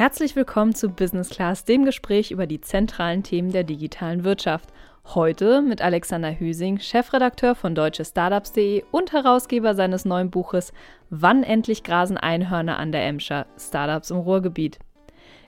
Herzlich willkommen zu Business Class, dem Gespräch über die zentralen Themen der digitalen Wirtschaft. Heute mit Alexander Hüsing, Chefredakteur von deutschestartups.de und Herausgeber seines neuen Buches Wann endlich grasen Einhörner an der Emscher? Startups im Ruhrgebiet.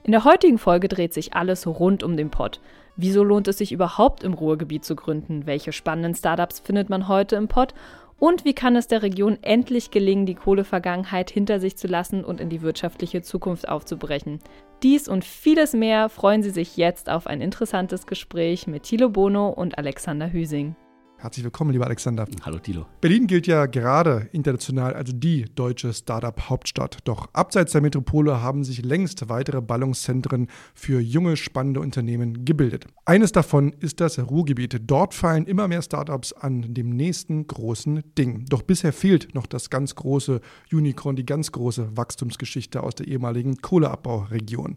In der heutigen Folge dreht sich alles rund um den Pott. Wieso lohnt es sich überhaupt im Ruhrgebiet zu gründen? Welche spannenden Startups findet man heute im Pott? Und wie kann es der Region endlich gelingen, die Kohlevergangenheit hinter sich zu lassen und in die wirtschaftliche Zukunft aufzubrechen? Dies und vieles mehr freuen Sie sich jetzt auf ein interessantes Gespräch mit Thilo Bono und Alexander Hüsing. Herzlich willkommen, lieber Alexander. Hallo Tilo. Berlin gilt ja gerade international als die deutsche Startup-Hauptstadt. Doch abseits der Metropole haben sich längst weitere Ballungszentren für junge, spannende Unternehmen gebildet. Eines davon ist das Ruhrgebiet. Dort fallen immer mehr Startups an dem nächsten großen Ding. Doch bisher fehlt noch das ganz große Unicorn, die ganz große Wachstumsgeschichte aus der ehemaligen Kohleabbauregion.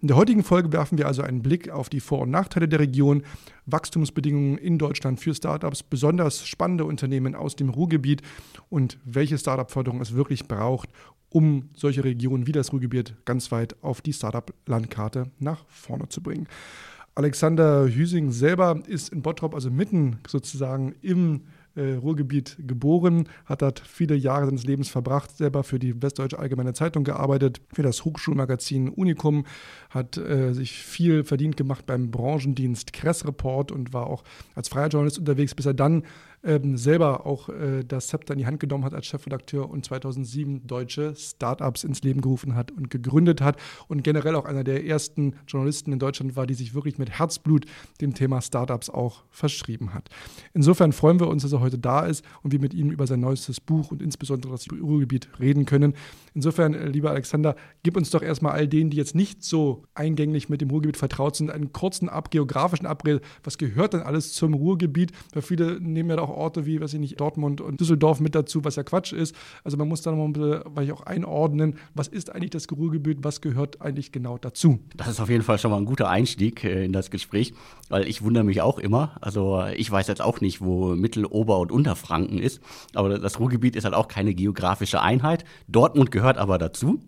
In der heutigen Folge werfen wir also einen Blick auf die Vor- und Nachteile der Region, Wachstumsbedingungen in Deutschland für Startups, besonders spannende Unternehmen aus dem Ruhrgebiet und welche Startup-Förderung es wirklich braucht, um solche Regionen wie das Ruhrgebiet ganz weit auf die Startup-Landkarte nach vorne zu bringen. Alexander Hüsing selber ist in Bottrop, also mitten sozusagen im äh, Ruhrgebiet geboren, hat dort viele Jahre seines Lebens verbracht, selber für die Westdeutsche Allgemeine Zeitung gearbeitet, für das Hochschulmagazin Unicum, hat äh, sich viel verdient gemacht beim Branchendienst Kress Report und war auch als freier Journalist unterwegs, bis er dann ähm, selber auch äh, das Zepter in die Hand genommen hat als Chefredakteur und 2007 deutsche Startups ins Leben gerufen hat und gegründet hat und generell auch einer der ersten Journalisten in Deutschland war, die sich wirklich mit Herzblut dem Thema Startups auch verschrieben hat. Insofern freuen wir uns, dass er heute da ist und wir mit ihm über sein neuestes Buch und insbesondere das Ruhrgebiet reden können. Insofern, äh, lieber Alexander, gib uns doch erstmal all denen, die jetzt nicht so eingänglich mit dem Ruhrgebiet vertraut sind, einen kurzen ab, geografischen Abriss. Was gehört denn alles zum Ruhrgebiet? Weil viele nehmen ja auch Orte wie, weiß ich nicht, Dortmund und Düsseldorf mit dazu, was ja Quatsch ist. Also man muss da noch mal ein bisschen, ich auch einordnen, was ist eigentlich das Ruhrgebiet, was gehört eigentlich genau dazu? Das ist auf jeden Fall schon mal ein guter Einstieg äh, in das Gespräch, weil ich wundere mich auch immer. Also ich weiß jetzt auch nicht, wo Mittel-, Ober- und Unterfranken ist, aber das Ruhrgebiet ist halt auch keine geografische Einheit. Dortmund gehört aber dazu.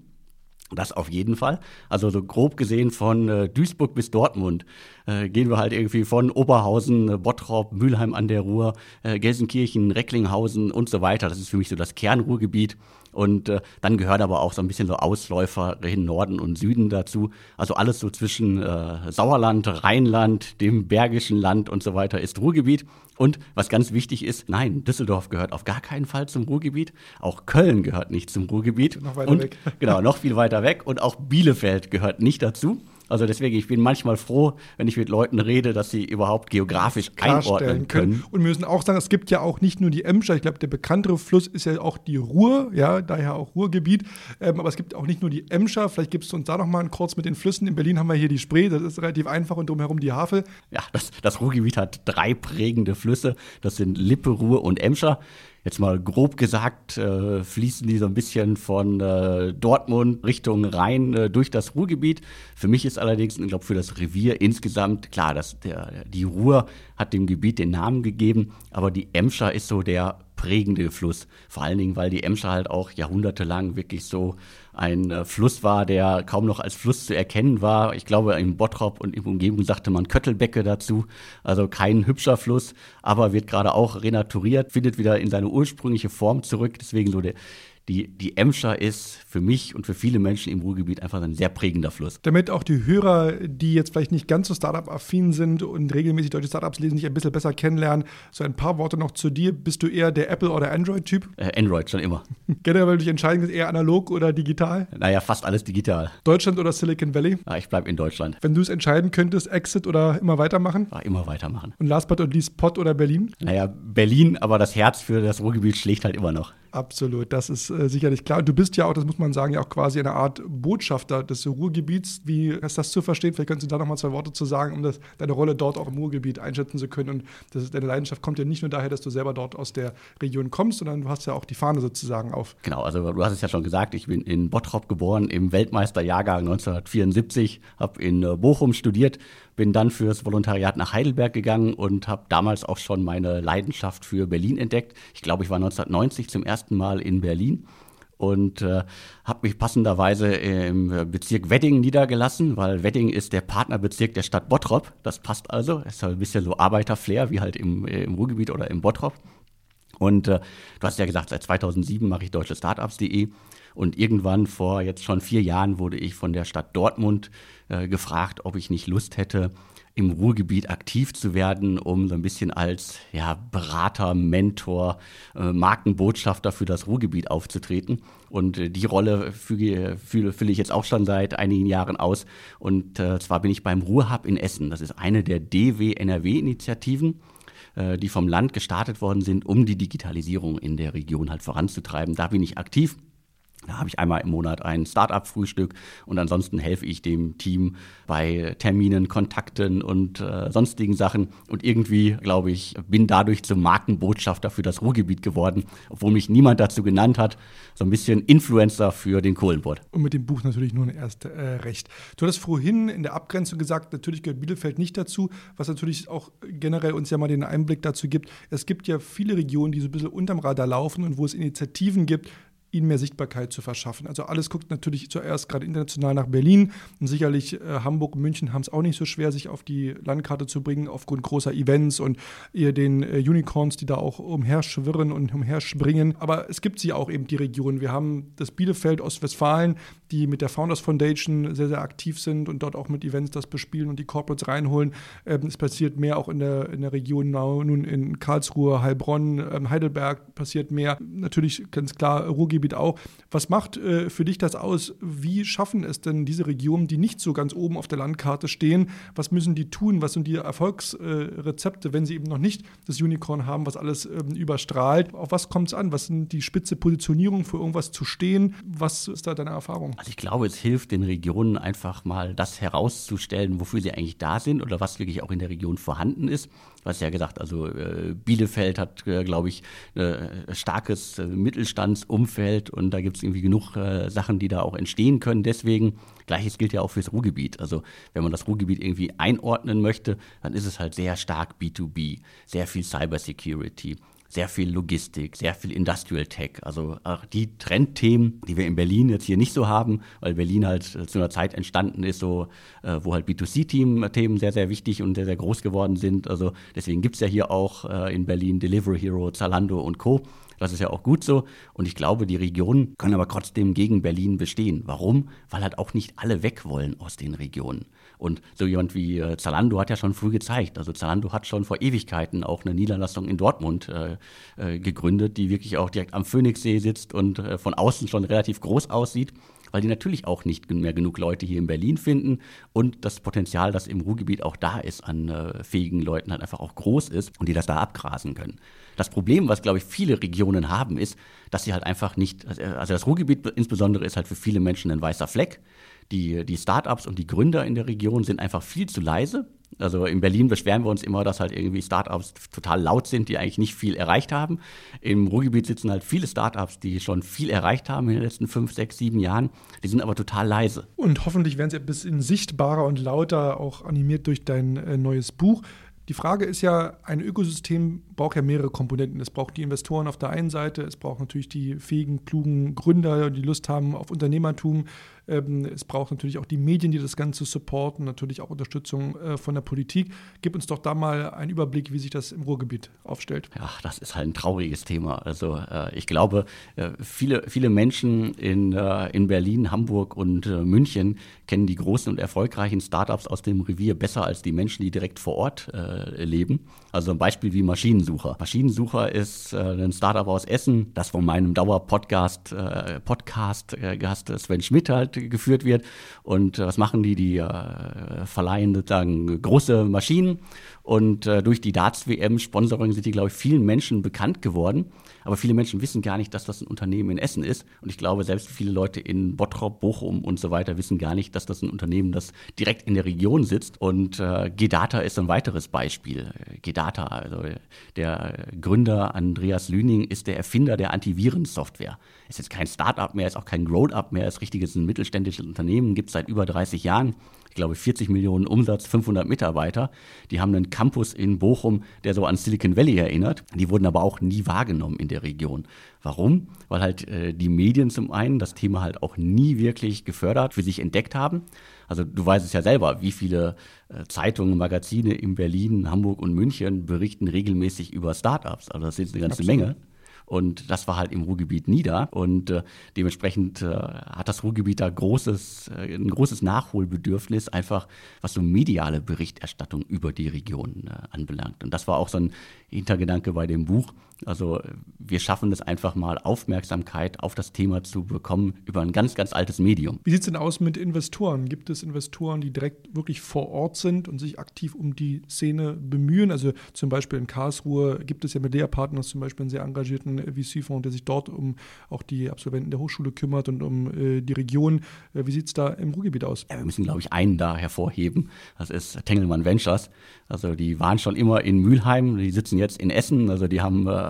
Das auf jeden Fall. Also so grob gesehen von äh, Duisburg bis Dortmund äh, gehen wir halt irgendwie von Oberhausen, äh, Bottrop, Mülheim an der Ruhr, äh, Gelsenkirchen, Recklinghausen und so weiter. Das ist für mich so das Kernruhrgebiet. Und äh, dann gehört aber auch so ein bisschen so Ausläufer in Norden und Süden dazu. Also alles so zwischen äh, Sauerland, Rheinland, dem Bergischen Land und so weiter ist Ruhrgebiet. Und was ganz wichtig ist, nein, Düsseldorf gehört auf gar keinen Fall zum Ruhrgebiet. Auch Köln gehört nicht zum Ruhrgebiet. Noch weiter und, weg. Genau, noch viel weiter weg. Und auch Bielefeld gehört nicht dazu. Also deswegen, ich bin manchmal froh, wenn ich mit Leuten rede, dass sie überhaupt geografisch einordnen können. Und wir müssen auch sagen, es gibt ja auch nicht nur die Emscher, ich glaube, der bekanntere Fluss ist ja auch die Ruhr, ja, daher auch Ruhrgebiet. Ähm, aber es gibt auch nicht nur die Emscher, vielleicht gibst du uns da noch mal kurz mit den Flüssen. In Berlin haben wir hier die Spree, das ist relativ einfach und drumherum die Havel. Ja, das, das Ruhrgebiet hat drei prägende Flüsse. Das sind Lippe, Ruhr und Emscher jetzt mal grob gesagt, äh, fließen die so ein bisschen von äh, Dortmund Richtung Rhein äh, durch das Ruhrgebiet. Für mich ist allerdings, ich glaube, für das Revier insgesamt, klar, dass der, die Ruhr hat dem Gebiet den Namen gegeben, aber die Emscher ist so der prägende Fluss. Vor allen Dingen, weil die Emscher halt auch jahrhundertelang wirklich so ein äh, Fluss war, der kaum noch als Fluss zu erkennen war. Ich glaube, im Bottrop und im Umgebung sagte man Köttelbecke dazu. Also kein hübscher Fluss, aber wird gerade auch renaturiert, findet wieder in seine ursprüngliche Form zurück. Deswegen so der, die, die Emscher ist für mich und für viele Menschen im Ruhrgebiet einfach ein sehr prägender Fluss. Damit auch die Hörer, die jetzt vielleicht nicht ganz so Startup-affin sind und regelmäßig deutsche Startups lesen, dich ein bisschen besser kennenlernen, so ein paar Worte noch zu dir. Bist du eher der Apple- oder Android-Typ? Äh, Android schon immer. Generell, weil du dich entscheiden kannst, eher analog oder digital? Naja, fast alles digital. Deutschland oder Silicon Valley? Ja, ich bleibe in Deutschland. Wenn du es entscheiden könntest, Exit oder immer weitermachen? Ja, immer weitermachen. Und last but not least, Pott oder Berlin? Naja, Berlin, aber das Herz für das Ruhrgebiet schlägt halt immer noch. Absolut, das ist äh, sicherlich klar. Du bist ja auch, das muss man sagen, ja auch quasi eine Art Botschafter des Ruhrgebiets. Wie ist das zu verstehen? Vielleicht könntest du da noch mal zwei Worte zu sagen, um das, deine Rolle dort auch im Ruhrgebiet einschätzen zu können. Und das, deine Leidenschaft kommt ja nicht nur daher, dass du selber dort aus der Region kommst, sondern du hast ja auch die Fahne sozusagen auf. Genau, also du hast es ja schon gesagt, ich bin in Bottrop geboren, im Weltmeisterjahrgang 1974, habe in äh, Bochum studiert, bin dann fürs Volontariat nach Heidelberg gegangen und habe damals auch schon meine Leidenschaft für Berlin entdeckt. Ich glaube, ich war 1990 zum ersten Mal in Berlin und äh, habe mich passenderweise im Bezirk Wedding niedergelassen, weil Wedding ist der Partnerbezirk der Stadt Bottrop. Das passt also. Ist halt ein bisschen so Arbeiterflair wie halt im, im Ruhrgebiet oder im Bottrop. Und äh, du hast ja gesagt, seit 2007 mache ich deutsche Startups.de. Und irgendwann vor jetzt schon vier Jahren wurde ich von der Stadt Dortmund äh, gefragt, ob ich nicht Lust hätte, im Ruhrgebiet aktiv zu werden, um so ein bisschen als ja, Berater, Mentor, äh, Markenbotschafter für das Ruhrgebiet aufzutreten. Und äh, die Rolle fülle, fülle, fülle ich jetzt auch schon seit einigen Jahren aus. Und äh, zwar bin ich beim Ruhrhub in Essen. Das ist eine der DW-NRW-Initiativen äh, die vom Land gestartet worden sind, um die Digitalisierung in der Region halt voranzutreiben. Da bin ich aktiv. Da habe ich einmal im Monat ein Startup-Frühstück und ansonsten helfe ich dem Team bei Terminen, Kontakten und äh, sonstigen Sachen. Und irgendwie, glaube ich, bin dadurch zum Markenbotschafter für das Ruhrgebiet geworden, obwohl mich niemand dazu genannt hat. So ein bisschen Influencer für den Kohlenpott. Und mit dem Buch natürlich nur ein erst äh, recht. Du hattest vorhin in der Abgrenzung gesagt, natürlich gehört Bielefeld nicht dazu, was natürlich auch generell uns ja mal den Einblick dazu gibt. Es gibt ja viele Regionen, die so ein bisschen unterm Radar laufen und wo es Initiativen gibt, ihnen mehr Sichtbarkeit zu verschaffen. Also alles guckt natürlich zuerst gerade international nach Berlin und sicherlich äh, Hamburg und München haben es auch nicht so schwer, sich auf die Landkarte zu bringen aufgrund großer Events und ihr den äh, Unicorns, die da auch umherschwirren und umherspringen. Aber es gibt sie auch eben die Regionen. Wir haben das Bielefeld, Ostwestfalen, die mit der Founders Foundation sehr, sehr aktiv sind und dort auch mit Events das bespielen und die Corporates reinholen. Ähm, es passiert mehr auch in der, in der Region nun in Karlsruhe, Heilbronn, ähm, Heidelberg passiert mehr. Natürlich ganz klar Ruhrgebiet auch. Was macht äh, für dich das aus? Wie schaffen es denn diese Regionen, die nicht so ganz oben auf der Landkarte stehen? Was müssen die tun? Was sind die Erfolgsrezepte, wenn sie eben noch nicht das Unicorn haben, was alles ähm, überstrahlt? Auf was kommt es an? Was sind die spitze Positionierung für irgendwas zu stehen? Was ist da deine Erfahrung? Also ich glaube, es hilft den Regionen einfach mal das herauszustellen, wofür sie eigentlich da sind oder was wirklich auch in der Region vorhanden ist. Hast ja gesagt, also äh, Bielefeld hat, äh, glaube ich, äh, starkes äh, Mittelstandsumfeld und da gibt es irgendwie genug äh, Sachen, die da auch entstehen können. Deswegen, gleiches gilt ja auch fürs Ruhrgebiet. Also wenn man das Ruhrgebiet irgendwie einordnen möchte, dann ist es halt sehr stark B2B, sehr viel Cybersecurity sehr viel Logistik, sehr viel Industrial Tech. Also auch die Trendthemen, die wir in Berlin jetzt hier nicht so haben, weil Berlin halt zu einer Zeit entstanden ist, so, äh, wo halt B2C-Themen sehr, sehr wichtig und sehr, sehr groß geworden sind. Also deswegen gibt es ja hier auch äh, in Berlin Delivery Hero, Zalando und Co. Das ist ja auch gut so. Und ich glaube, die Regionen können aber trotzdem gegen Berlin bestehen. Warum? Weil halt auch nicht alle weg wollen aus den Regionen. Und so jemand wie äh, Zalando hat ja schon früh gezeigt. Also Zalando hat schon vor Ewigkeiten auch eine Niederlassung in Dortmund äh, äh, gegründet, die wirklich auch direkt am Phoenixsee sitzt und äh, von außen schon relativ groß aussieht weil die natürlich auch nicht mehr genug Leute hier in Berlin finden und das Potenzial, das im Ruhrgebiet auch da ist, an äh, fähigen Leuten halt einfach auch groß ist und die das da abgrasen können. Das Problem, was, glaube ich, viele Regionen haben, ist, dass sie halt einfach nicht, also das Ruhrgebiet insbesondere ist halt für viele Menschen ein weißer Fleck die, die Startups und die Gründer in der Region sind einfach viel zu leise. Also in Berlin beschweren wir uns immer, dass halt irgendwie Startups total laut sind, die eigentlich nicht viel erreicht haben. Im Ruhrgebiet sitzen halt viele Startups, die schon viel erreicht haben in den letzten fünf, sechs, sieben Jahren. Die sind aber total leise. Und hoffentlich werden sie ein bisschen sichtbarer und lauter, auch animiert durch dein äh, neues Buch. Die Frage ist ja, ein Ökosystem braucht ja mehrere Komponenten. Es braucht die Investoren auf der einen Seite, es braucht natürlich die fähigen, klugen Gründer, die Lust haben auf Unternehmertum. Ähm, es braucht natürlich auch die Medien, die das Ganze supporten, natürlich auch Unterstützung äh, von der Politik. Gib uns doch da mal einen Überblick, wie sich das im Ruhrgebiet aufstellt. Ja, das ist halt ein trauriges Thema. Also äh, ich glaube, äh, viele, viele Menschen in, in Berlin, Hamburg und München kennen die großen und erfolgreichen Startups aus dem Revier besser als die Menschen, die direkt vor Ort leben. Also ein Beispiel wie Maschinensucher. Maschinensucher ist ein Startup aus Essen, das von meinem Dauer-Podcast Podcast, Gast Sven Schmidt halt geführt wird. Und äh, was machen die? Die äh, verleihen sozusagen große Maschinen und äh, durch die Darts-WM-Sponsoring sind die, glaube ich, vielen Menschen bekannt geworden. Aber viele Menschen wissen gar nicht, dass das ein Unternehmen in Essen ist. Und ich glaube, selbst viele Leute in Bottrop, Bochum und so weiter wissen gar nicht, dass das ein Unternehmen, das direkt in der Region sitzt. Und äh, Gedata ist ein weiteres Beispiel. Gedata, also der Gründer Andreas Lüning ist der Erfinder der Antivirensoftware. Ist jetzt kein Start-up mehr, ist auch kein Grown-up mehr, ist richtiges ein mittelständisches Unternehmen, gibt es seit über 30 Jahren ich glaube 40 Millionen Umsatz, 500 Mitarbeiter. Die haben einen Campus in Bochum, der so an Silicon Valley erinnert. Die wurden aber auch nie wahrgenommen in der Region. Warum? Weil halt äh, die Medien zum einen das Thema halt auch nie wirklich gefördert, für sich entdeckt haben. Also du weißt es ja selber, wie viele äh, Zeitungen, Magazine in Berlin, Hamburg und München berichten regelmäßig über Startups. Also das sind eine ganze Absolut. Menge. Und das war halt im Ruhrgebiet nie da. Und äh, dementsprechend äh, hat das Ruhrgebiet da großes, äh, ein großes Nachholbedürfnis, einfach was so mediale Berichterstattung über die Region äh, anbelangt. Und das war auch so ein Hintergedanke bei dem Buch. Also wir schaffen es einfach mal, Aufmerksamkeit auf das Thema zu bekommen über ein ganz, ganz altes Medium. Wie sieht es denn aus mit Investoren? Gibt es Investoren, die direkt wirklich vor Ort sind und sich aktiv um die Szene bemühen? Also zum Beispiel in Karlsruhe gibt es ja mit Lea Partners zum Beispiel einen sehr engagierten VC-Fonds, der sich dort um auch die Absolventen der Hochschule kümmert und um äh, die Region. Äh, wie sieht es da im Ruhrgebiet aus? Ja, wir müssen, glaube ich, einen da hervorheben. Das ist Tengelmann Ventures. Also die waren schon immer in Mülheim, die sitzen jetzt in Essen. Also die haben äh, äh,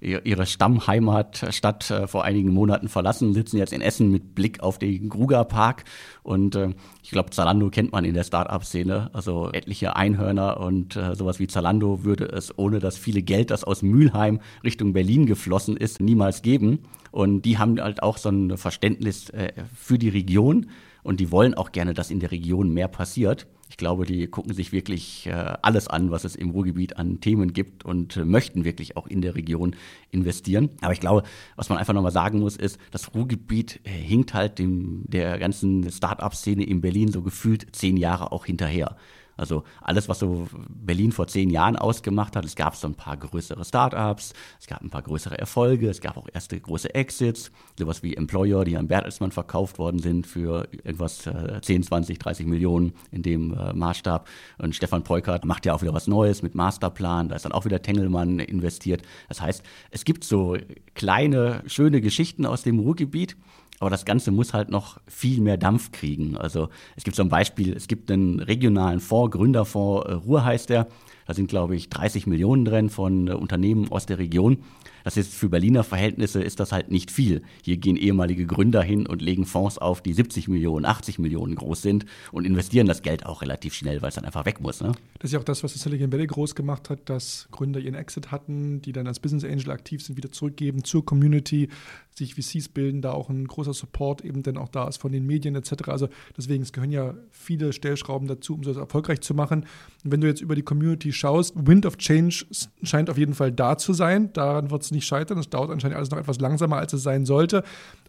ihre Stammheimatstadt äh, vor einigen Monaten verlassen, sitzen jetzt in Essen mit Blick auf den Gruger Park. Und äh, ich glaube, Zalando kennt man in der Start-up-Szene. Also etliche Einhörner und äh, sowas wie Zalando würde es ohne das viele Geld, das aus Mülheim Richtung Berlin geflossen ist, niemals geben. Und die haben halt auch so ein Verständnis äh, für die Region und die wollen auch gerne, dass in der Region mehr passiert. Ich glaube, die gucken sich wirklich äh, alles an, was es im Ruhrgebiet an Themen gibt und äh, möchten wirklich auch in der Region investieren. Aber ich glaube, was man einfach nochmal sagen muss, ist, das Ruhrgebiet äh, hinkt halt dem, der ganzen Start-up-Szene in Berlin so gefühlt zehn Jahre auch hinterher. Also alles, was so Berlin vor zehn Jahren ausgemacht hat, es gab so ein paar größere Startups, es gab ein paar größere Erfolge, es gab auch erste große Exits, sowas wie Employer, die an Bertelsmann verkauft worden sind für irgendwas äh, 10, 20, 30 Millionen in dem äh, Maßstab. Und Stefan Peukert macht ja auch wieder was Neues mit Masterplan, da ist dann auch wieder Tengelmann investiert. Das heißt, es gibt so kleine, schöne Geschichten aus dem Ruhrgebiet, aber das Ganze muss halt noch viel mehr Dampf kriegen. Also es gibt ein Beispiel, es gibt einen regionalen Fonds, Gründerfonds, äh, Ruhr heißt der. Da sind, glaube ich, 30 Millionen drin von äh, Unternehmen aus der Region. Das ist für Berliner Verhältnisse ist das halt nicht viel. Hier gehen ehemalige Gründer hin und legen Fonds auf, die 70 Millionen, 80 Millionen groß sind und investieren das Geld auch relativ schnell, weil es dann einfach weg muss. Ne? Das ist ja auch das, was das Silicon Valley groß gemacht hat, dass Gründer ihren Exit hatten, die dann als Business Angel aktiv sind, wieder zurückgeben zur Community, sich VCs bilden, da auch ein großer Support eben dann auch da ist von den Medien etc. Also deswegen, es gehören ja viele Stellschrauben dazu, um das erfolgreich zu machen. Und wenn du jetzt über die Community schaust, Wind of Change scheint auf jeden Fall da zu sein. Daran wird es nicht scheitern. Es dauert anscheinend alles noch etwas langsamer, als es sein sollte.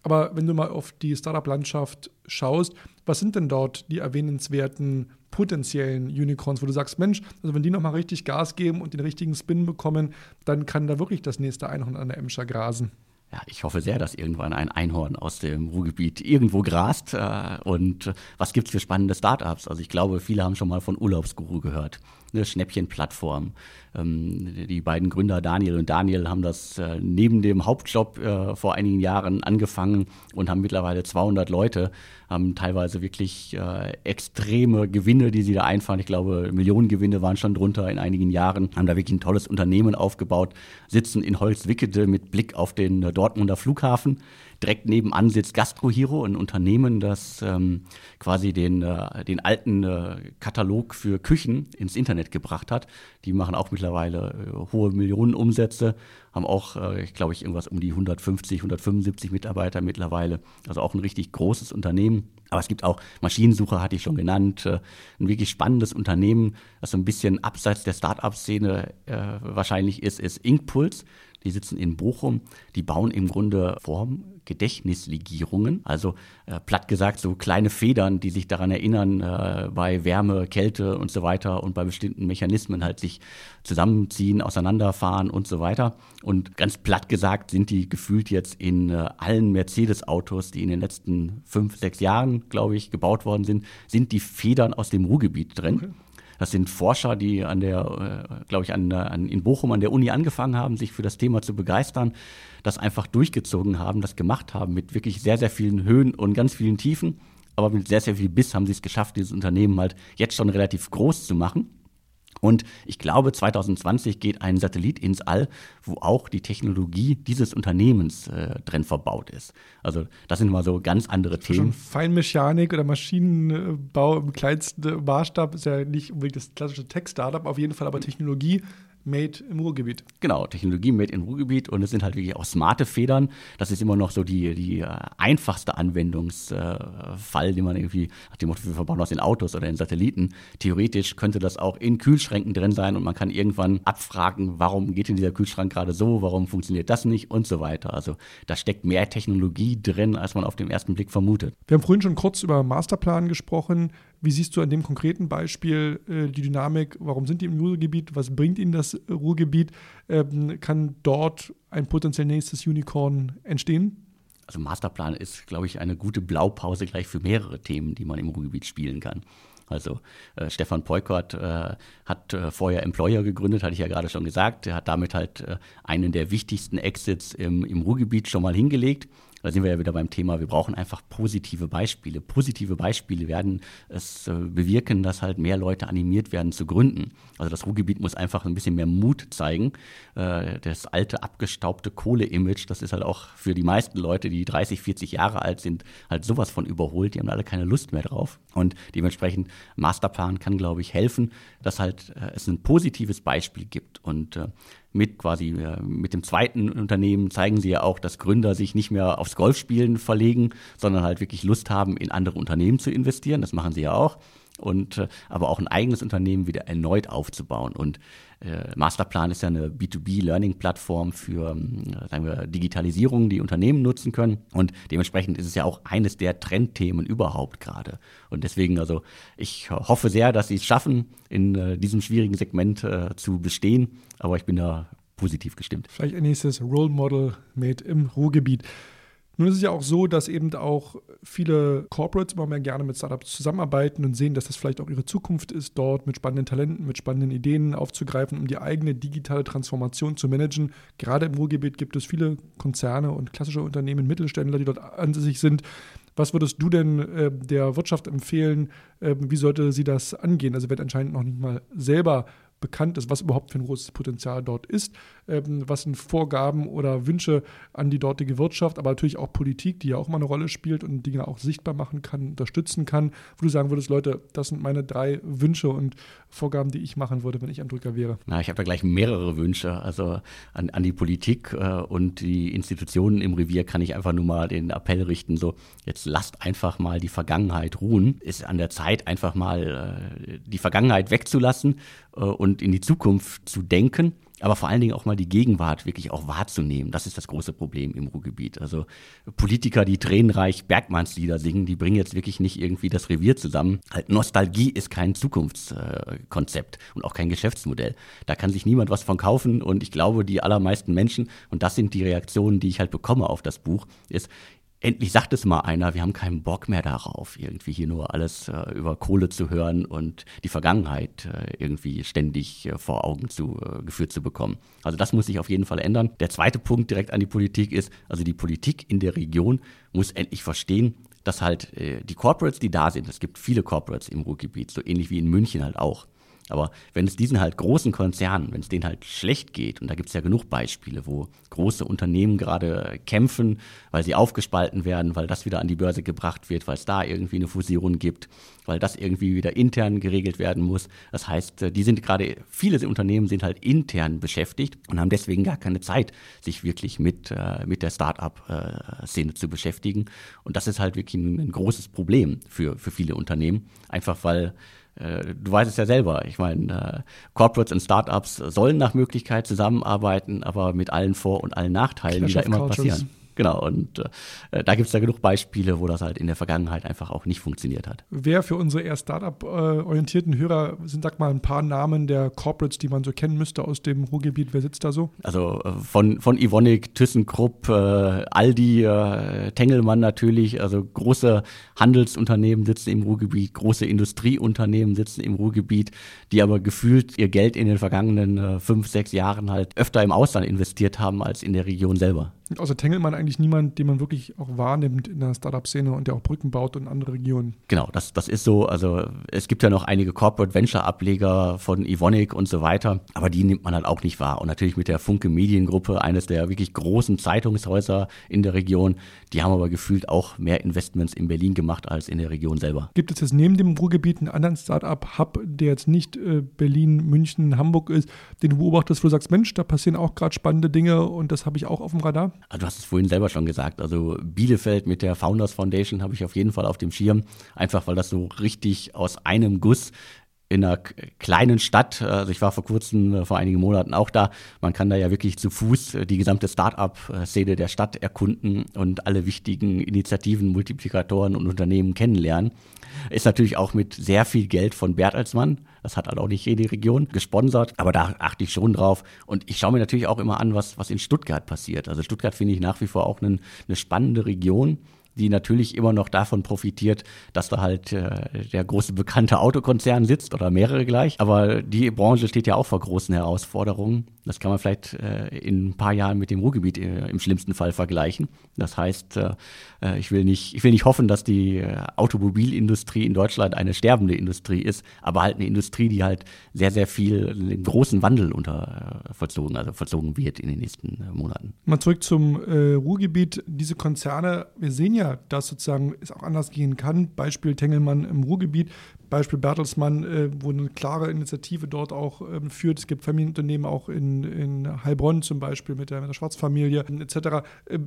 Aber wenn du mal auf die Startup-Landschaft schaust, was sind denn dort die erwähnenswerten potenziellen Unicorns, wo du sagst, Mensch, also wenn die nochmal richtig Gas geben und den richtigen Spin bekommen, dann kann da wirklich das nächste Einhorn an der Emscher grasen. Ja, ich hoffe sehr, dass irgendwann ein Einhorn aus dem Ruhrgebiet irgendwo grast. Äh, und was gibt es für spannende Startups? Also ich glaube, viele haben schon mal von Urlaubsguru gehört eine Schnäppchenplattform. Ähm, die beiden Gründer Daniel und Daniel haben das äh, neben dem Hauptjob äh, vor einigen Jahren angefangen und haben mittlerweile 200 Leute, haben teilweise wirklich äh, extreme Gewinne, die sie da einfahren. Ich glaube, Millionengewinne waren schon drunter in einigen Jahren, haben da wirklich ein tolles Unternehmen aufgebaut, sitzen in Holzwickede mit Blick auf den äh, Dortmunder Flughafen Direkt nebenan sitzt Gastro Hero, ein Unternehmen, das ähm, quasi den, äh, den alten äh, Katalog für Küchen ins Internet gebracht hat. Die machen auch mittlerweile äh, hohe Millionenumsätze, haben auch, äh, ich glaube ich, irgendwas um die 150, 175 Mitarbeiter mittlerweile. Also auch ein richtig großes Unternehmen. Aber es gibt auch Maschinensucher, hatte ich schon genannt, äh, ein wirklich spannendes Unternehmen, das so ein bisschen abseits der Start-up-Szene äh, wahrscheinlich ist, ist Inkpuls. Die sitzen in Bochum, die bauen im Grunde Form Gedächtnislegierungen, also äh, platt gesagt so kleine Federn, die sich daran erinnern, äh, bei Wärme, Kälte und so weiter und bei bestimmten Mechanismen halt sich zusammenziehen, auseinanderfahren und so weiter. Und ganz platt gesagt sind die gefühlt jetzt in äh, allen Mercedes-Autos, die in den letzten fünf, sechs Jahren, glaube ich, gebaut worden sind, sind die Federn aus dem Ruhrgebiet drin. Okay. Das sind Forscher, die an der, äh, glaube ich, an, an, in Bochum an der Uni angefangen haben, sich für das Thema zu begeistern, das einfach durchgezogen haben, das gemacht haben mit wirklich sehr, sehr vielen Höhen und ganz vielen Tiefen. Aber mit sehr, sehr viel Biss haben sie es geschafft, dieses Unternehmen halt jetzt schon relativ groß zu machen. Und ich glaube, 2020 geht ein Satellit ins All, wo auch die Technologie dieses Unternehmens äh, drin verbaut ist. Also das sind mal so ganz andere Themen. Schon Feinmechanik oder Maschinenbau im kleinsten Maßstab ist ja nicht unbedingt das klassische Tech-Startup, auf jeden Fall aber Technologie made im Ruhrgebiet. Genau, Technologie made im Ruhrgebiet und es sind halt wirklich auch smarte Federn. Das ist immer noch so die, die äh, einfachste Anwendungsfall, äh, den man irgendwie nach dem Motto, wir verbauen aus den Autos oder den Satelliten. Theoretisch könnte das auch in Kühlschränken drin sein und man kann irgendwann abfragen, warum geht denn dieser Kühlschrank gerade so, warum funktioniert das nicht und so weiter. Also da steckt mehr Technologie drin, als man auf den ersten Blick vermutet. Wir haben vorhin schon kurz über Masterplan gesprochen. Wie siehst du an dem konkreten Beispiel äh, die Dynamik? Warum sind die im Ruhrgebiet? Was bringt ihnen das Ruhrgebiet? Ähm, kann dort ein potenziell nächstes Unicorn entstehen? Also Masterplan ist, glaube ich, eine gute Blaupause gleich für mehrere Themen, die man im Ruhrgebiet spielen kann. Also äh, Stefan Peukert äh, hat äh, vorher Employer gegründet, hatte ich ja gerade schon gesagt. Er hat damit halt äh, einen der wichtigsten Exits im, im Ruhrgebiet schon mal hingelegt da sind wir ja wieder beim Thema, wir brauchen einfach positive Beispiele. Positive Beispiele werden es äh, bewirken, dass halt mehr Leute animiert werden zu gründen. Also das Ruhrgebiet muss einfach ein bisschen mehr Mut zeigen. Äh, das alte, abgestaubte Kohle-Image, das ist halt auch für die meisten Leute, die 30, 40 Jahre alt sind, halt sowas von überholt. Die haben alle keine Lust mehr drauf. Und dementsprechend Masterplan kann, glaube ich, helfen, dass halt äh, es ein positives Beispiel gibt. Und mit quasi äh, mit dem zweiten Unternehmen zeigen sie ja auch, dass Gründer sich nicht mehr aufs Golfspielen verlegen, sondern halt wirklich Lust haben, in andere Unternehmen zu investieren. Das machen sie ja auch. Und äh, aber auch ein eigenes Unternehmen wieder erneut aufzubauen. Und äh, Masterplan ist ja eine B2B-Learning-Plattform für äh, sagen wir, Digitalisierung, die Unternehmen nutzen können. Und dementsprechend ist es ja auch eines der Trendthemen überhaupt gerade. Und deswegen, also ich hoffe sehr, dass sie es schaffen, in äh, diesem schwierigen Segment äh, zu bestehen. Aber ich bin da positiv gestimmt. Vielleicht ein nächstes Role Model made im Ruhrgebiet. Nun ist es ja auch so, dass eben auch viele Corporates immer mehr gerne mit Startups zusammenarbeiten und sehen, dass das vielleicht auch ihre Zukunft ist, dort mit spannenden Talenten, mit spannenden Ideen aufzugreifen, um die eigene digitale Transformation zu managen. Gerade im Ruhrgebiet gibt es viele Konzerne und klassische Unternehmen, Mittelständler, die dort ansässig sind. Was würdest du denn äh, der Wirtschaft empfehlen? Äh, wie sollte sie das angehen? Also wird anscheinend noch nicht mal selber bekannt ist, was überhaupt für ein großes Potenzial dort ist, ähm, was sind Vorgaben oder Wünsche an die dortige Wirtschaft, aber natürlich auch Politik, die ja auch mal eine Rolle spielt und Dinge auch sichtbar machen kann, unterstützen kann, wo du sagen würdest, Leute, das sind meine drei Wünsche und Vorgaben, die ich machen würde, wenn ich ein Drücker wäre. Na, ich habe da gleich mehrere Wünsche. Also an, an die Politik äh, und die Institutionen im Revier kann ich einfach nur mal den Appell richten, so jetzt lasst einfach mal die Vergangenheit ruhen. Ist an der Zeit, einfach mal äh, die Vergangenheit wegzulassen äh, und in die Zukunft zu denken aber vor allen Dingen auch mal die Gegenwart wirklich auch wahrzunehmen. Das ist das große Problem im Ruhrgebiet. Also Politiker, die tränenreich Bergmannslieder singen, die bringen jetzt wirklich nicht irgendwie das Revier zusammen. Halt Nostalgie ist kein Zukunftskonzept und auch kein Geschäftsmodell. Da kann sich niemand was von kaufen und ich glaube, die allermeisten Menschen, und das sind die Reaktionen, die ich halt bekomme auf das Buch, ist, endlich sagt es mal einer, wir haben keinen Bock mehr darauf, irgendwie hier nur alles äh, über Kohle zu hören und die Vergangenheit äh, irgendwie ständig äh, vor Augen zu, äh, geführt zu bekommen. Also das muss sich auf jeden Fall ändern. Der zweite Punkt direkt an die Politik ist, also die Politik in der Region muss endlich verstehen, dass halt äh, die Corporates, die da sind, es gibt viele Corporates im Ruhrgebiet, so ähnlich wie in München halt auch, aber wenn es diesen halt großen Konzernen, wenn es denen halt schlecht geht, und da gibt es ja genug Beispiele, wo große Unternehmen gerade kämpfen, weil sie aufgespalten werden, weil das wieder an die Börse gebracht wird, weil es da irgendwie eine Fusion gibt, weil das irgendwie wieder intern geregelt werden muss. Das heißt, äh, die sind gerade, viele Unternehmen sind halt intern beschäftigt und haben deswegen gar keine Zeit, sich wirklich mit, äh, mit der Start-up-Szene zu beschäftigen. Und das ist halt wirklich ein, großes Problem für, für viele Unternehmen, einfach weil du weißt es ja selber. Ich meine, äh, Corporates und Startups sollen nach Möglichkeit zusammenarbeiten, aber mit allen Vor- und allen Nachteilen, Clash die da immer Cultures. passieren. Genau, und äh, da gibt es ja genug Beispiele, wo das halt in der Vergangenheit einfach auch nicht funktioniert hat. Wer für unsere eher Startup-orientierten Hörer sind, sag mal, ein paar Namen der Corporates, die man so kennen müsste aus dem Ruhrgebiet? Wer sitzt da so? Also äh, von, von Ivonik, ThyssenKrupp, äh, Aldi, äh, Tengelmann natürlich, also große Handelsunternehmen sitzen im Ruhrgebiet, große Industrieunternehmen sitzen im Ruhrgebiet, die aber gefühlt ihr Geld in den vergangenen äh, fünf, sechs Jahren halt öfter im Ausland investiert haben als in der Region selber. Außer Tengelmann eigentlich niemand, den man wirklich auch wahrnimmt in der Startup-Szene und der auch Brücken baut in andere Regionen. Genau, das, das ist so. Also es gibt ja noch einige Corporate Venture-Ableger von Ivonic und so weiter, aber die nimmt man halt auch nicht wahr. Und natürlich mit der Funke Mediengruppe, eines der wirklich großen Zeitungshäuser in der Region, die haben aber gefühlt auch mehr Investments in Berlin gemacht als in der Region selber. Gibt es jetzt neben dem Ruhrgebiet einen anderen Startup-Hub, der jetzt nicht äh, Berlin, München, Hamburg ist, den du beobachtest, wo du sagst, Mensch, da passieren auch gerade spannende Dinge und das habe ich auch auf dem Radar? Also du hast es vorhin selber schon gesagt. Also Bielefeld mit der Founders Foundation habe ich auf jeden Fall auf dem Schirm, einfach weil das so richtig aus einem Guss in einer kleinen Stadt, also ich war vor kurzem, äh, vor einigen Monaten auch da, man kann da ja wirklich zu Fuß äh, die gesamte Start-up-Szene der Stadt erkunden und alle wichtigen Initiativen, Multiplikatoren und Unternehmen kennenlernen. Ist natürlich auch mit sehr viel Geld von Bertelsmann, das hat halt auch nicht jede Region, gesponsert, aber da achte ich schon drauf. Und ich schaue mir natürlich auch immer an, was, was in Stuttgart passiert. Also Stuttgart finde ich nach wie vor auch eine, eine spannende Region die natürlich immer noch davon profitiert, dass da halt äh, der große bekannte Autokonzern sitzt oder mehrere gleich. Aber die Branche steht ja auch vor großen Herausforderungen. Das kann man vielleicht äh, in ein paar Jahren mit dem Ruhrgebiet äh, im schlimmsten Fall vergleichen. Das heißt, äh, äh, ich will nicht, ich will nicht hoffen, dass die äh, Automobilindustrie in Deutschland eine sterbende Industrie ist, aber halt eine Industrie, die halt sehr, sehr viel einen großen Wandel unter vollzogen, also vollzogen wird in den nächsten Monaten. Mal zurück zum Ruhrgebiet. Diese Konzerne, wir sehen ja dass sozusagen es auch anders gehen kann. Beispiel Tengelmann im Ruhrgebiet, Beispiel Bertelsmann, äh, wo eine klare Initiative dort auch ähm, führt. Es gibt Familienunternehmen auch in, in Heilbronn zum Beispiel mit der, mit der Schwarzfamilie etc. Äh,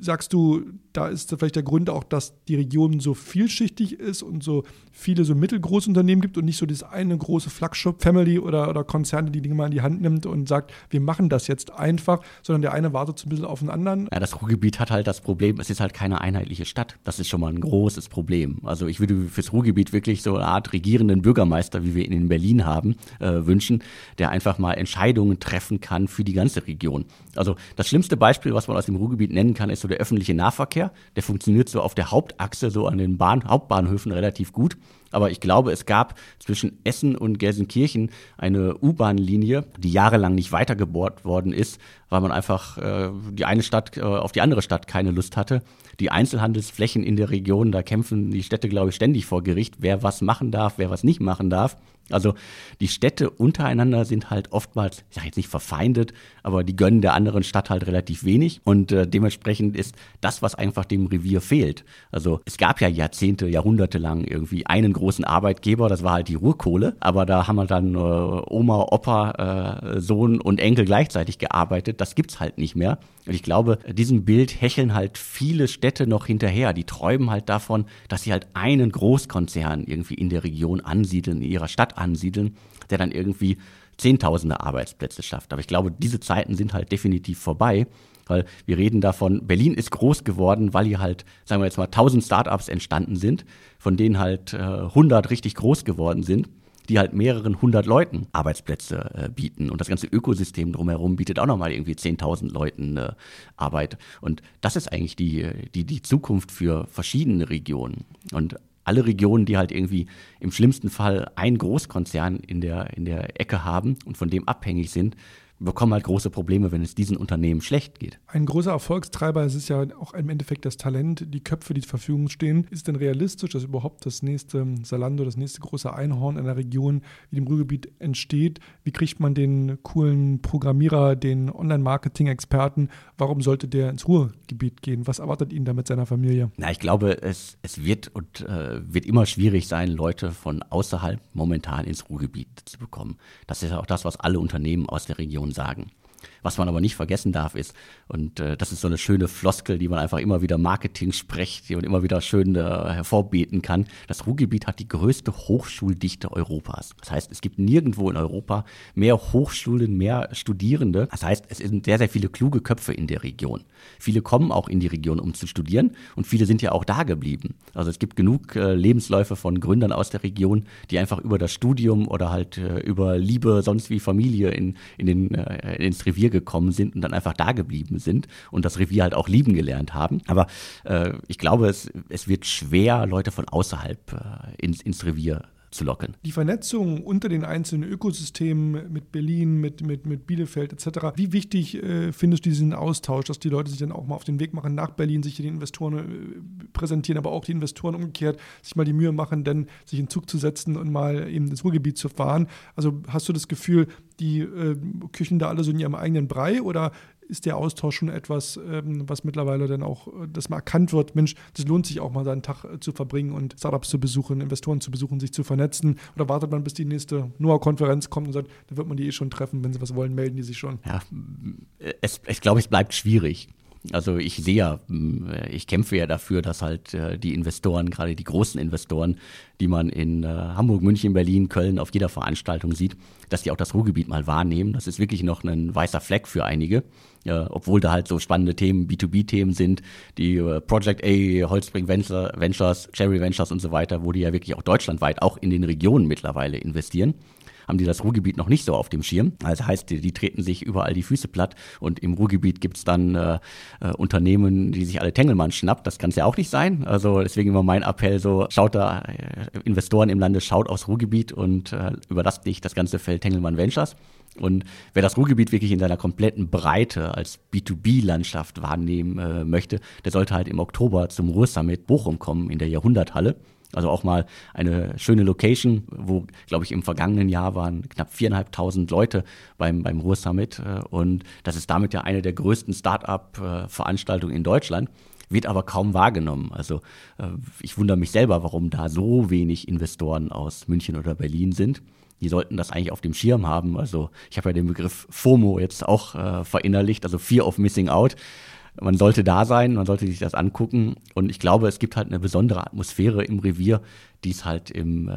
sagst du, da ist vielleicht der Grund auch, dass die Region so vielschichtig ist und so viele so mittelgroße Unternehmen gibt und nicht so das eine große Flagship-Family oder, oder Konzerne, die Dinge mal in die Hand nimmt und sagt, wir machen das jetzt einfach, sondern der eine wartet so ein bisschen auf den anderen. Ja, das Ruhrgebiet hat halt das Problem, es ist halt keine einheitliche Stadt. Das ist schon mal ein großes Problem. Also ich würde fürs Ruhrgebiet wirklich so eine Art regierenden Bürgermeister, wie wir ihn in Berlin haben, äh, wünschen, der einfach mal Entscheidungen treffen kann für die ganze Region. Also das schlimmste Beispiel, was man aus dem Ruhrgebiet nennen kann, ist so der öffentliche Nahverkehr. Der funktioniert so auf der Hauptachse, so an den Bahn Hauptbahnhöfen relativ gut. Aber ich glaube, es gab zwischen Essen und Gelsenkirchen eine U-Bahn-Linie, die jahrelang nicht weitergebohrt worden ist, weil man einfach äh, die eine Stadt äh, auf die andere Stadt keine Lust hatte. Die Einzelhandelsflächen in der Region, da kämpfen die Städte, glaube ich, ständig vor Gericht, wer was machen darf, wer was nicht machen darf. Also die Städte untereinander sind halt oftmals, ich sage jetzt nicht verfeindet, aber die gönnen der anderen Stadt halt relativ wenig und äh, dementsprechend ist das, was einfach dem Revier fehlt. Also es gab ja Jahrzehnte, Jahrhunderte lang irgendwie einen großen Arbeitgeber, das war halt die Ruhrkohle, aber da haben wir dann äh, Oma, Opa, äh, Sohn und Enkel gleichzeitig gearbeitet. Das gibt's halt nicht mehr. Und ich glaube, diesem Bild hecheln halt viele Städte noch hinterher. Die träumen halt davon, dass sie halt einen Großkonzern irgendwie in der Region ansiedeln, in ihrer Stadt ansiedeln, der dann irgendwie Zehntausende Arbeitsplätze schafft. Aber ich glaube, diese Zeiten sind halt definitiv vorbei, weil wir reden davon, Berlin ist groß geworden, weil hier halt, sagen wir jetzt mal, 1000 Startups entstanden sind, von denen halt äh, 100 richtig groß geworden sind die halt mehreren hundert Leuten Arbeitsplätze äh, bieten. Und das ganze Ökosystem drumherum bietet auch nochmal irgendwie 10.000 Leuten äh, Arbeit. Und das ist eigentlich die, die, die Zukunft für verschiedene Regionen. Und alle Regionen, die halt irgendwie im schlimmsten Fall einen Großkonzern in der, in der Ecke haben und von dem abhängig sind, bekommen halt große Probleme, wenn es diesen Unternehmen schlecht geht. Ein großer Erfolgstreiber ist es ja auch im Endeffekt das Talent, die Köpfe, die zur Verfügung stehen. Ist denn realistisch, dass überhaupt das nächste Salando, das nächste große Einhorn in einer Region wie dem Ruhrgebiet entsteht? Wie kriegt man den coolen Programmierer, den Online-Marketing-Experten? Warum sollte der ins Ruhrgebiet gehen? Was erwartet ihn da mit seiner Familie? Na, ich glaube, es, es wird und äh, wird immer schwierig sein, Leute von außerhalb momentan ins Ruhrgebiet zu bekommen. Das ist auch das, was alle Unternehmen aus der Region sagen. Was man aber nicht vergessen darf ist, und äh, das ist so eine schöne Floskel, die man einfach immer wieder Marketing spricht und immer wieder schön äh, hervorbeten kann. Das Ruhrgebiet hat die größte Hochschuldichte Europas. Das heißt, es gibt nirgendwo in Europa mehr Hochschulen, mehr Studierende. Das heißt, es sind sehr, sehr viele kluge Köpfe in der Region. Viele kommen auch in die Region, um zu studieren und viele sind ja auch da geblieben. Also es gibt genug äh, Lebensläufe von Gründern aus der Region, die einfach über das Studium oder halt äh, über Liebe, sonst wie Familie in, in den, äh, ins Revier gekommen sind und dann einfach da geblieben sind und das Revier halt auch lieben gelernt haben. Aber äh, ich glaube, es, es wird schwer, Leute von außerhalb äh, ins, ins Revier zu locken. Die Vernetzung unter den einzelnen Ökosystemen mit Berlin, mit, mit, mit Bielefeld etc., wie wichtig äh, findest du diesen Austausch, dass die Leute sich dann auch mal auf den Weg machen nach Berlin, sich den Investoren äh, präsentieren, aber auch die Investoren umgekehrt sich mal die Mühe machen, dann sich in Zug zu setzen und mal eben das Ruhrgebiet zu fahren. Also hast du das Gefühl, die äh, küchen da alle so in ihrem eigenen Brei oder ist der Austausch schon etwas, ähm, was mittlerweile dann auch, äh, dass mal erkannt wird, Mensch, das lohnt sich auch mal seinen Tag äh, zu verbringen und Startups zu besuchen, Investoren zu besuchen, sich zu vernetzen? Oder wartet man, bis die nächste NOAA-Konferenz kommt und sagt, da wird man die eh schon treffen, wenn sie was wollen, melden die sich schon? Ja, es, ich glaube, es bleibt schwierig. Also ich sehe ja, ich kämpfe ja dafür, dass halt äh, die Investoren, gerade die großen Investoren, die man in äh, Hamburg, München, Berlin, Köln auf jeder Veranstaltung sieht, dass die auch das Ruhrgebiet mal wahrnehmen. Das ist wirklich noch ein weißer Fleck für einige, obwohl da halt so spannende Themen, B2B-Themen sind, die äh, Project A, Holzbring Ventures, Cherry Ventures und so weiter, wo die ja wirklich auch deutschlandweit, auch in den Regionen mittlerweile investieren haben die das Ruhrgebiet noch nicht so auf dem Schirm. Also heißt, die, die treten sich überall die Füße platt und im Ruhrgebiet gibt's dann äh, äh, Unternehmen, die sich alle Tengelmann schnappt. Das kann es ja auch nicht sein. Also deswegen immer mein Appell so, schaut da, äh, Investoren im Lande, schaut aufs Ruhrgebiet und äh, überlasst nicht das ganze Feld Tengelmann Ventures. Und wer das Ruhrgebiet wirklich in seiner kompletten Breite als B2B-Landschaft wahrnehmen äh, möchte, der sollte halt im Oktober zum Ruhrsummit Bochum kommen in der Jahrhunderthalle. Also auch mal eine schöne Location, wo, glaube ich, im vergangenen Jahr waren knapp viereinhalbtausend Leute beim, beim Ruhr Summit. Äh, und das ist damit ja eine der größten Start-up-Veranstaltungen in Deutschland wird aber kaum wahrgenommen. Also äh, ich wundere mich selber, warum da so wenig Investoren aus München oder Berlin sind. Die sollten das eigentlich auf dem Schirm haben. Also ich habe ja den Begriff FOMO jetzt auch äh, verinnerlicht, also Fear of Missing Out man sollte da sein, man sollte sich das angucken. Und ich glaube, es gibt halt eine besondere Atmosphäre im Revier, die es halt im, äh,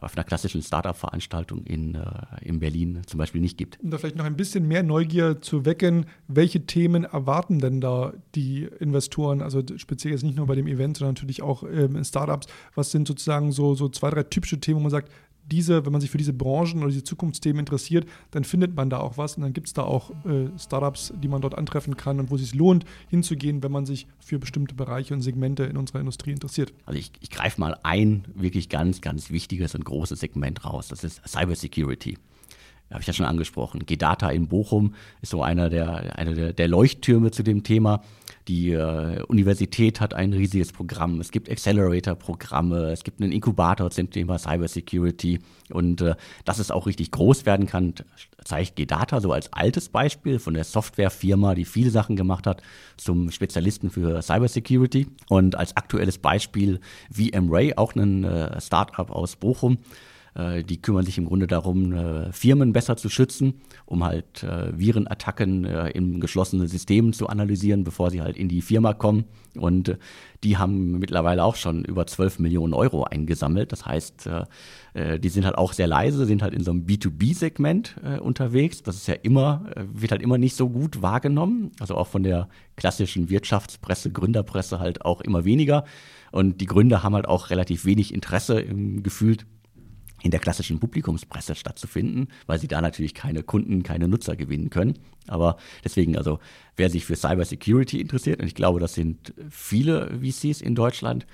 auf einer klassischen Startup-Veranstaltung in, äh, in Berlin zum Beispiel nicht gibt. Um da vielleicht noch ein bisschen mehr Neugier zu wecken, welche Themen erwarten denn da die Investoren, also speziell jetzt nicht nur bei dem Event, sondern natürlich auch ähm, in Startups, was sind sozusagen so, so zwei, drei typische Themen, wo man sagt, diese, wenn man sich für diese Branchen oder diese Zukunftsthemen interessiert, dann findet man da auch was und dann gibt es da auch äh, Startups, die man dort antreffen kann und wo es sich lohnt, hinzugehen, wenn man sich für bestimmte Bereiche und Segmente in unserer Industrie interessiert. Also ich, ich greife mal ein wirklich ganz, ganz wichtiges und großes Segment raus. Das ist Cybersecurity habe ich ja schon angesprochen. Gedata in Bochum ist so einer der, einer der, Leuchttürme zu dem Thema. Die äh, Universität hat ein riesiges Programm. Es gibt Accelerator-Programme. Es gibt einen Inkubator zum Thema Cybersecurity. Und äh, dass es auch richtig groß werden kann, zeigt Gedata so als altes Beispiel von der Softwarefirma, die viele Sachen gemacht hat, zum Spezialisten für Cybersecurity. Und als aktuelles Beispiel VMray, auch ein äh, Startup aus Bochum die kümmern sich im Grunde darum, äh, Firmen besser zu schützen, um halt äh, Virenattacken in geschlossenen Systemen zu analysieren, bevor sie halt in die Firma kommen. Und die haben mittlerweile auch schon über 12 Millionen Euro eingesammelt. Das heißt, die sind halt auch sehr leise, sind halt in so einem B2B-Segment unterwegs. Das ist ja immer, wird halt immer nicht so gut wahrgenommen. Also auch von der klassischen Wirtschaftspresse, Gründerpresse halt auch immer weniger. Und die Gründer haben halt auch relativ wenig Interesse im gefühlt in der klassischen Publikumspresse stattzufinden, weil sie da natürlich keine Kunden, keine Nutzer gewinnen können. Aber deswegen, also wer sich für Cybersecurity interessiert, und ich glaube, das sind viele VCs in Deutschland,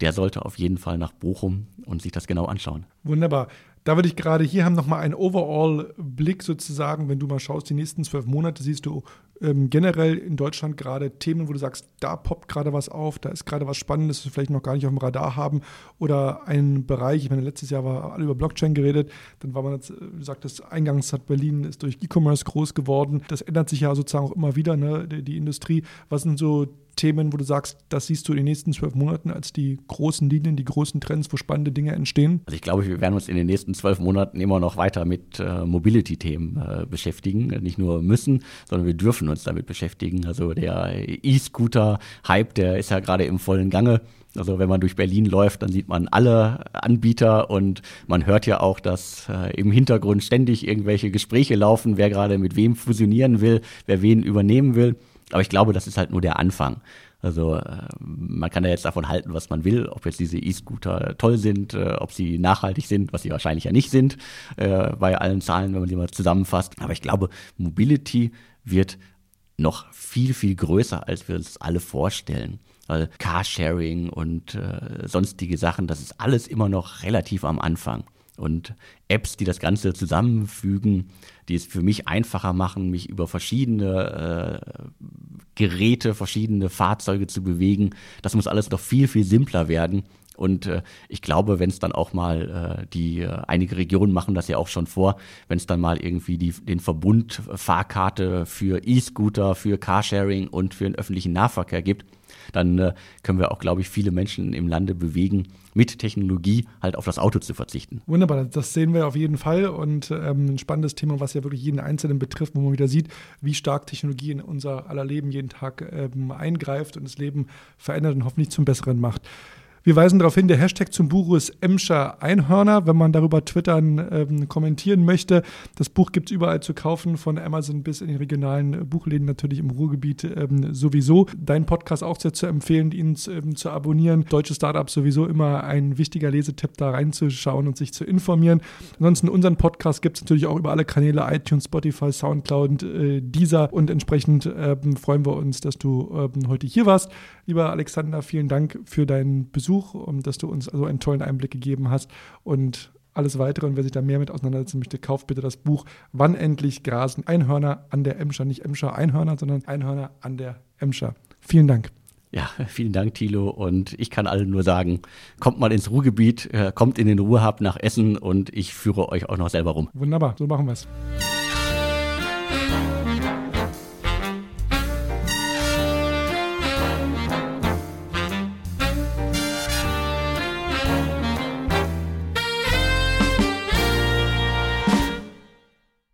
der sollte auf jeden Fall nach Bochum und sich das genau anschauen. Wunderbar. Da würde ich gerade hier haben nochmal einen Overall-Blick sozusagen, wenn du mal schaust, die nächsten zwölf Monate siehst du ähm, generell in Deutschland gerade Themen, wo du sagst, da poppt gerade was auf, da ist gerade was Spannendes, das wir vielleicht noch gar nicht auf dem Radar haben oder ein Bereich, ich meine, letztes Jahr war alle über Blockchain geredet, dann war man jetzt, du sagtest, eingangs hat Berlin ist durch E-Commerce groß geworden, das ändert sich ja sozusagen auch immer wieder, ne, die, die Industrie. Was sind so Themen, wo du sagst, das siehst du in den nächsten zwölf Monaten als die großen Linien, die großen Trends, wo spannende Dinge entstehen? Also ich glaube, wir werden uns in den nächsten zwölf Monaten immer noch weiter mit äh, Mobility-Themen äh, beschäftigen. Nicht nur müssen, sondern wir dürfen uns damit beschäftigen. Also der E-Scooter-Hype, der ist ja gerade im vollen Gange. Also wenn man durch Berlin läuft, dann sieht man alle Anbieter und man hört ja auch, dass äh, im Hintergrund ständig irgendwelche Gespräche laufen, wer gerade mit wem fusionieren will, wer wen übernehmen will. Aber ich glaube, das ist halt nur der Anfang. Also äh, man kann ja jetzt davon halten, was man will, ob jetzt diese E-Scooter toll sind, äh, ob sie nachhaltig sind, was sie wahrscheinlich ja nicht sind, äh, bei allen Zahlen, wenn man sie mal zusammenfasst. Aber ich glaube, Mobility wird noch viel, viel größer, als wir uns alle vorstellen. Weil Carsharing und sonstige Sachen, das ist alles immer noch relativ am Anfang. Und Apps, die das Ganze zusammenfügen, die es für mich einfacher machen, mich über verschiedene äh, Geräte, verschiedene Fahrzeuge zu bewegen, das muss alles noch viel, viel simpler werden. Und äh, ich glaube, wenn es dann auch mal äh, die äh, einige Regionen machen das ja auch schon vor, wenn es dann mal irgendwie die, den Verbund Fahrkarte für E-Scooter, für Carsharing und für den öffentlichen Nahverkehr gibt, dann äh, können wir auch, glaube ich, viele Menschen im Lande bewegen, mit Technologie halt auf das Auto zu verzichten. Wunderbar, das sehen wir auf jeden Fall und ähm, ein spannendes Thema, was ja wirklich jeden Einzelnen betrifft, wo man wieder sieht, wie stark Technologie in unser aller Leben jeden Tag ähm, eingreift und das Leben verändert und hoffentlich zum Besseren macht. Wir weisen darauf hin, der Hashtag zum Buch ist Emscher Einhörner, wenn man darüber twittern, ähm, kommentieren möchte. Das Buch gibt es überall zu kaufen, von Amazon bis in die regionalen Buchläden, natürlich im Ruhrgebiet ähm, sowieso. Dein Podcast auch sehr zu empfehlen, ihn ähm, zu abonnieren. Deutsche Startups sowieso immer ein wichtiger Lesetipp, da reinzuschauen und sich zu informieren. Ansonsten unseren Podcast gibt es natürlich auch über alle Kanäle, iTunes, Spotify, Soundcloud, äh, Deezer und entsprechend ähm, freuen wir uns, dass du ähm, heute hier warst. Lieber Alexander, vielen Dank für deinen Besuch Besuch und dass du uns so einen tollen Einblick gegeben hast. Und alles weitere und wer sich da mehr mit auseinandersetzen möchte, kauft bitte das Buch Wann endlich grasen Einhörner an der Emscher. Nicht Emscher Einhörner, sondern Einhörner an der Emscher. Vielen Dank. Ja, vielen Dank, Thilo. Und ich kann allen nur sagen, kommt mal ins Ruhrgebiet, äh, kommt in den Ruhrhab nach Essen und ich führe euch auch noch selber rum. Wunderbar, so machen wir es.